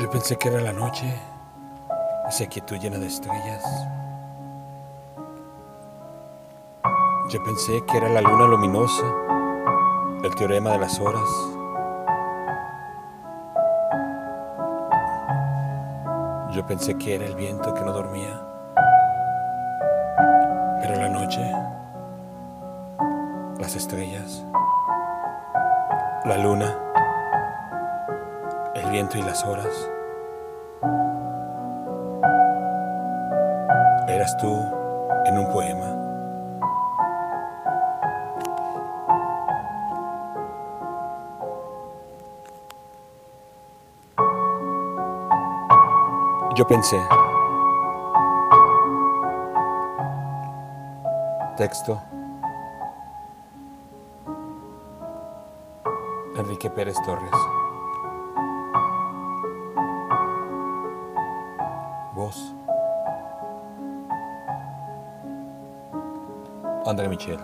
Yo pensé que era la noche, esa quietud llena de estrellas. Yo pensé que era la luna luminosa, el teorema de las horas. Yo pensé que era el viento que no dormía. Pero la noche, las estrellas, la luna, el viento y las horas. Eras tú en un poema. Yo pensé. Texto. Enrique Pérez Torres. Voz. André Michel.